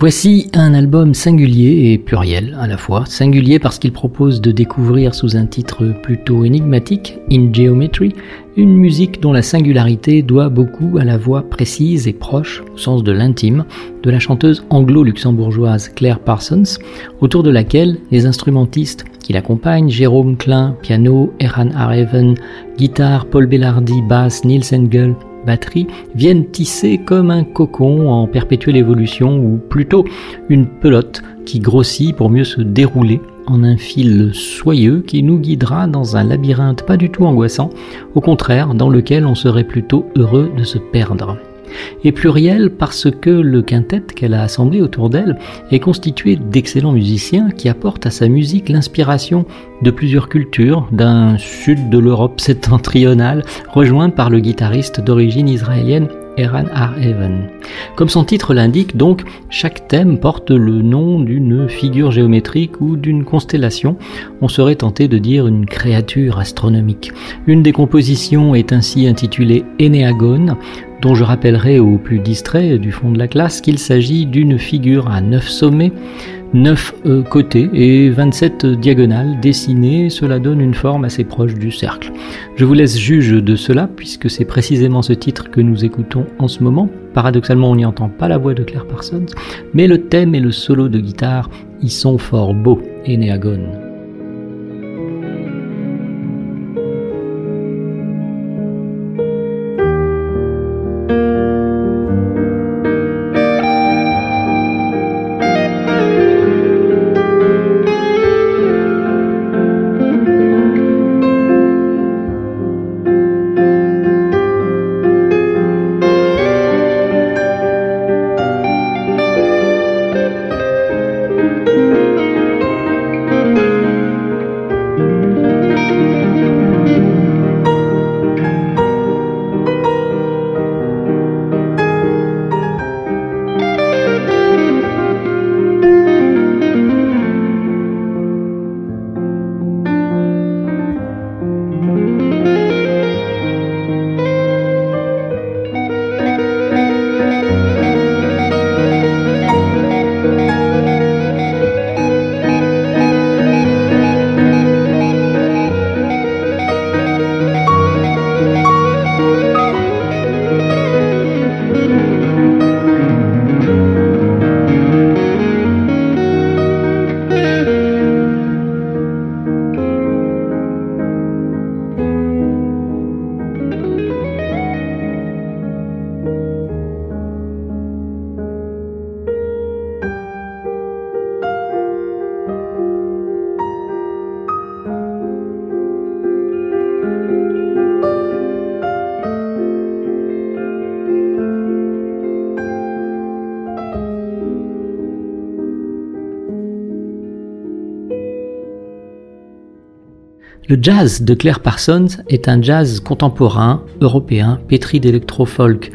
Voici un album singulier et pluriel à la fois. Singulier parce qu'il propose de découvrir sous un titre plutôt énigmatique, In Geometry, une musique dont la singularité doit beaucoup à la voix précise et proche, au sens de l'intime, de la chanteuse anglo-luxembourgeoise Claire Parsons, autour de laquelle les instrumentistes qui l'accompagnent, Jérôme Klein, piano, Eran Areven, guitare, Paul Bellardi, basse, Niels Engel, batterie viennent tisser comme un cocon en perpétuelle évolution ou plutôt une pelote qui grossit pour mieux se dérouler en un fil soyeux qui nous guidera dans un labyrinthe pas du tout angoissant, au contraire dans lequel on serait plutôt heureux de se perdre et pluriel parce que le quintet qu'elle a assemblé autour d'elle est constitué d'excellents musiciens qui apportent à sa musique l'inspiration de plusieurs cultures, d'un sud de l'Europe septentrionale, rejoint par le guitariste d'origine israélienne Comme son titre l'indique, donc, chaque thème porte le nom d'une figure géométrique ou d'une constellation. On serait tenté de dire une créature astronomique. Une des compositions est ainsi intitulée Énéagone, dont je rappellerai aux plus distraits du fond de la classe qu'il s'agit d'une figure à neuf sommets, neuf euh, côtés et 27 diagonales dessinées, cela donne une forme assez proche du cercle. Je vous laisse juge de cela puisque c'est précisément ce titre que nous écoutons en ce moment. Paradoxalement, on n'y entend pas la voix de Claire Parsons, mais le thème et le solo de guitare y sont fort beaux et Le jazz de Claire Parsons est un jazz contemporain, européen, pétri d'électro-folk.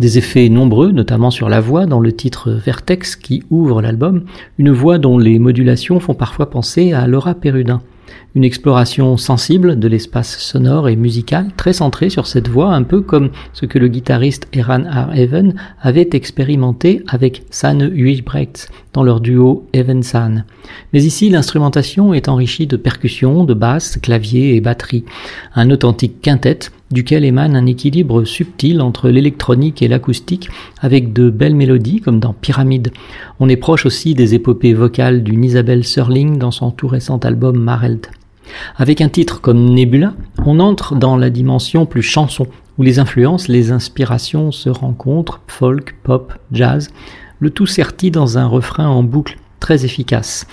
Des effets nombreux, notamment sur la voix dans le titre Vertex qui ouvre l'album, une voix dont les modulations font parfois penser à Laura Perrudin. Une exploration sensible de l'espace sonore et musical, très centrée sur cette voix, un peu comme ce que le guitariste Eran Even avait expérimenté avec Sanne Huijbrecht dans leur duo Even-San. Mais ici, l'instrumentation est enrichie de percussions, de basses, claviers et batteries. Un authentique quintet duquel émane un équilibre subtil entre l'électronique et l'acoustique, avec de belles mélodies comme dans Pyramide. On est proche aussi des épopées vocales d'une Isabelle Serling dans son tout récent album Mareld. Avec un titre comme Nebula, on entre dans la dimension plus chanson, où les influences, les inspirations se rencontrent, folk, pop, jazz, le tout serti dans un refrain en boucle très efficace.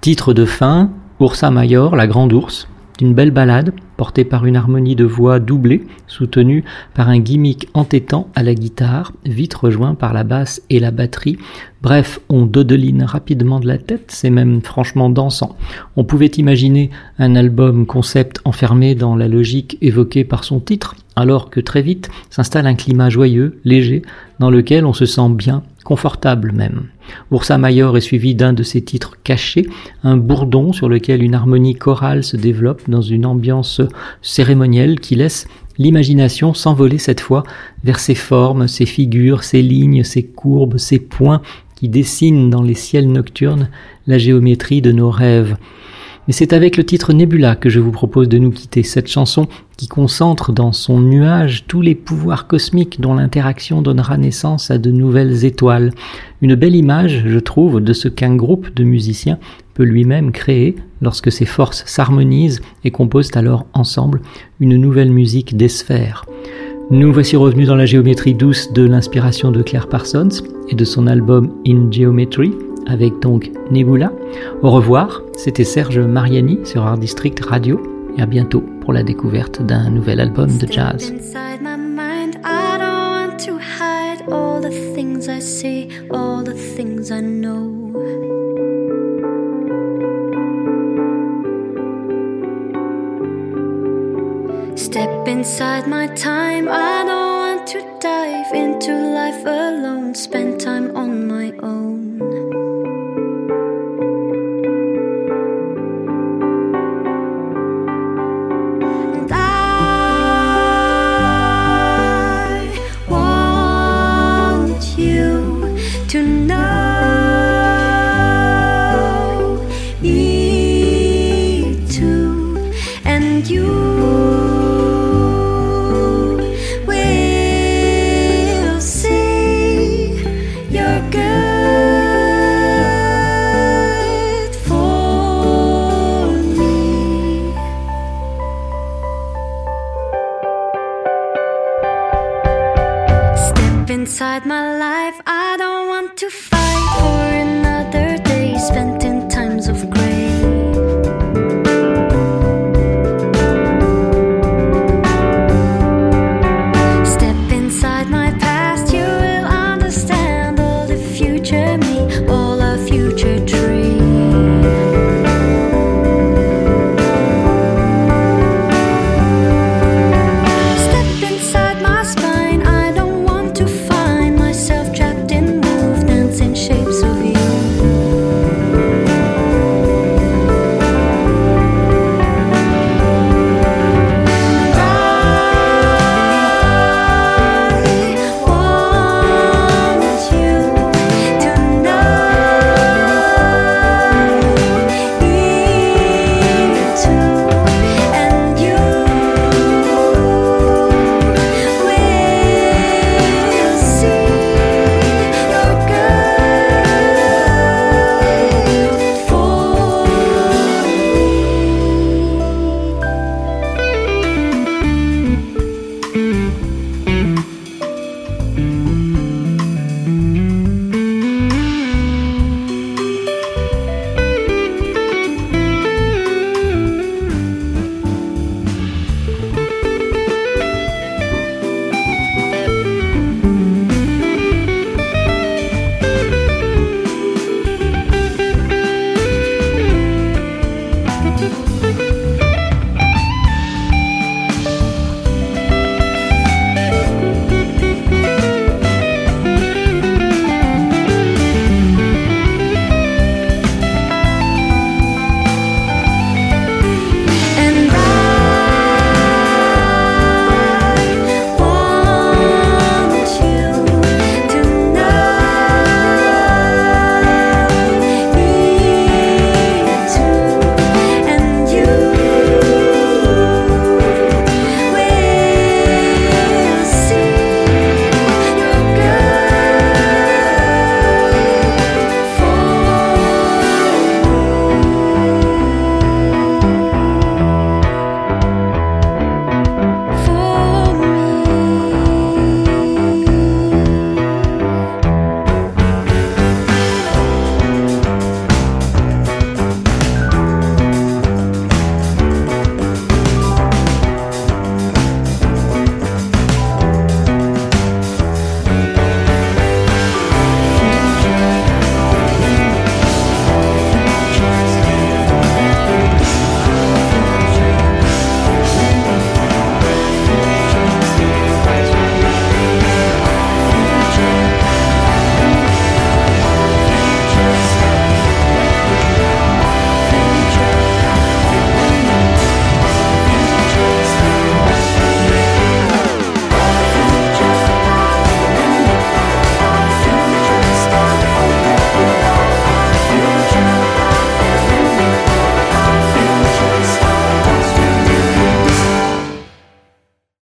Titre de fin, Ursa Mayor, la grande ours, d'une belle ballade portée par une harmonie de voix doublée, soutenue par un gimmick entêtant à la guitare, vite rejoint par la basse et la batterie. Bref, on dodeline rapidement de la tête, c'est même franchement dansant. On pouvait imaginer un album concept enfermé dans la logique évoquée par son titre, alors que très vite s'installe un climat joyeux, léger, dans lequel on se sent bien confortable même. Ursa Mayor est suivi d'un de ses titres cachés, un bourdon sur lequel une harmonie chorale se développe dans une ambiance cérémonielle qui laisse l'imagination s'envoler cette fois vers ces formes, ces figures, ces lignes, ces courbes, ces points qui dessinent dans les ciels nocturnes la géométrie de nos rêves. Mais c'est avec le titre Nebula que je vous propose de nous quitter, cette chanson qui concentre dans son nuage tous les pouvoirs cosmiques dont l'interaction donnera naissance à de nouvelles étoiles. Une belle image, je trouve, de ce qu'un groupe de musiciens peut lui-même créer lorsque ses forces s'harmonisent et composent alors ensemble une nouvelle musique des sphères. Nous voici revenus dans la géométrie douce de l'inspiration de Claire Parsons et de son album In Geometry, avec donc Nebula. Au revoir, c'était Serge Mariani sur Art District Radio et à bientôt pour la découverte d'un nouvel album de jazz. Step inside my time, I don't want to dive into life alone, spend time on